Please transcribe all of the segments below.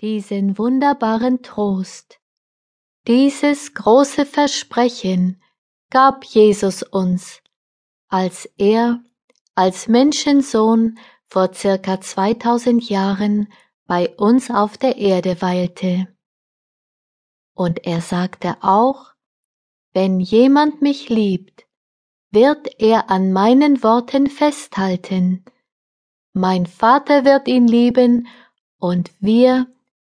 diesen wunderbaren Trost. Dieses große Versprechen gab Jesus uns, als er als Menschensohn vor circa 2000 Jahren bei uns auf der Erde weilte. Und er sagte auch, wenn jemand mich liebt, wird er an meinen Worten festhalten. Mein Vater wird ihn lieben und wir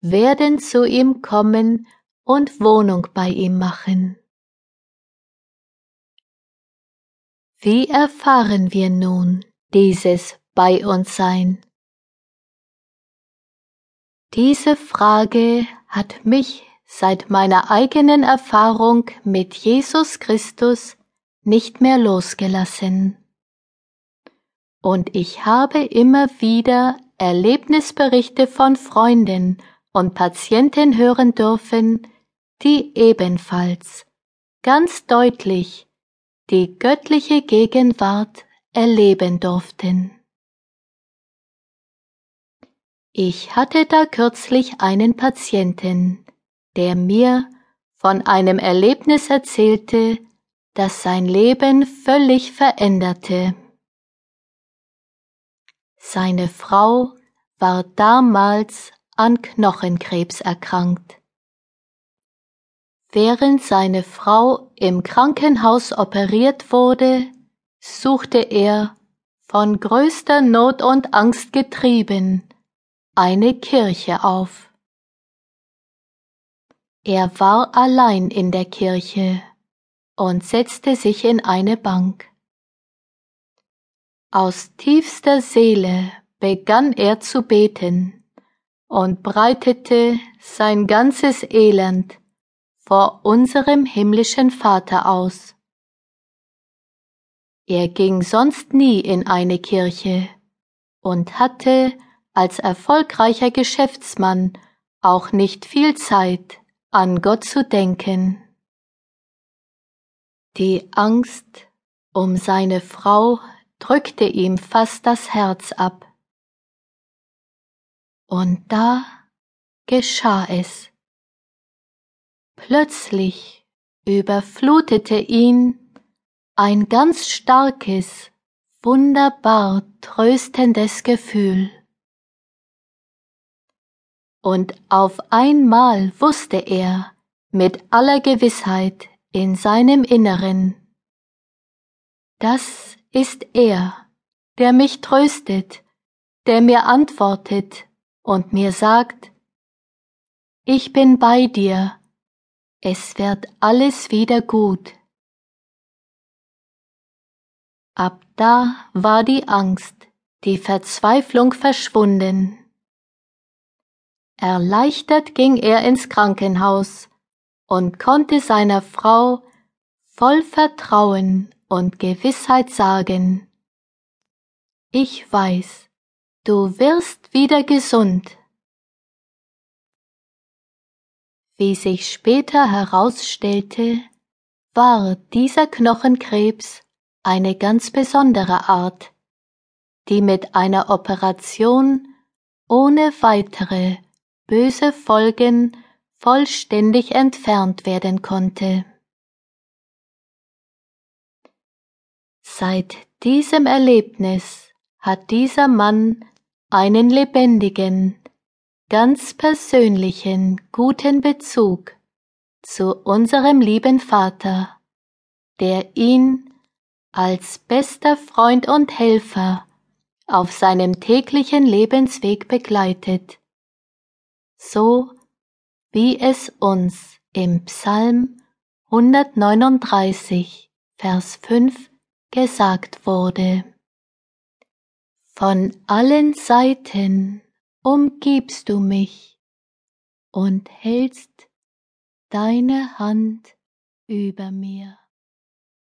werden zu ihm kommen und Wohnung bei ihm machen. Wie erfahren wir nun dieses bei uns sein? Diese Frage hat mich seit meiner eigenen Erfahrung mit Jesus Christus nicht mehr losgelassen. Und ich habe immer wieder Erlebnisberichte von Freunden und Patienten hören dürfen, die ebenfalls ganz deutlich die göttliche Gegenwart erleben durften. Ich hatte da kürzlich einen Patienten, der mir von einem Erlebnis erzählte, das sein Leben völlig veränderte. Seine Frau war damals an Knochenkrebs erkrankt. Während seine Frau im Krankenhaus operiert wurde, suchte er, von größter Not und Angst getrieben, eine Kirche auf. Er war allein in der Kirche und setzte sich in eine Bank. Aus tiefster Seele begann er zu beten und breitete sein ganzes Elend vor unserem himmlischen Vater aus. Er ging sonst nie in eine Kirche und hatte als erfolgreicher Geschäftsmann auch nicht viel Zeit, an Gott zu denken. Die Angst um seine Frau drückte ihm fast das Herz ab. Und da geschah es. Plötzlich überflutete ihn ein ganz starkes, wunderbar tröstendes Gefühl. Und auf einmal wusste er mit aller Gewissheit in seinem Inneren, das ist er, der mich tröstet, der mir antwortet und mir sagt, ich bin bei dir, es wird alles wieder gut. Ab da war die Angst, die Verzweiflung verschwunden. Erleichtert ging er ins Krankenhaus und konnte seiner Frau voll Vertrauen und Gewissheit sagen, ich weiß, du wirst wieder gesund. Wie sich später herausstellte, war dieser Knochenkrebs eine ganz besondere Art, die mit einer Operation ohne weitere böse Folgen vollständig entfernt werden konnte. Seit diesem Erlebnis hat dieser Mann einen lebendigen, ganz persönlichen, guten Bezug zu unserem lieben Vater, der ihn als bester Freund und Helfer auf seinem täglichen Lebensweg begleitet, so wie es uns im Psalm 139, Vers 5 gesagt wurde. Von allen Seiten umgibst du mich und hältst deine Hand über mir.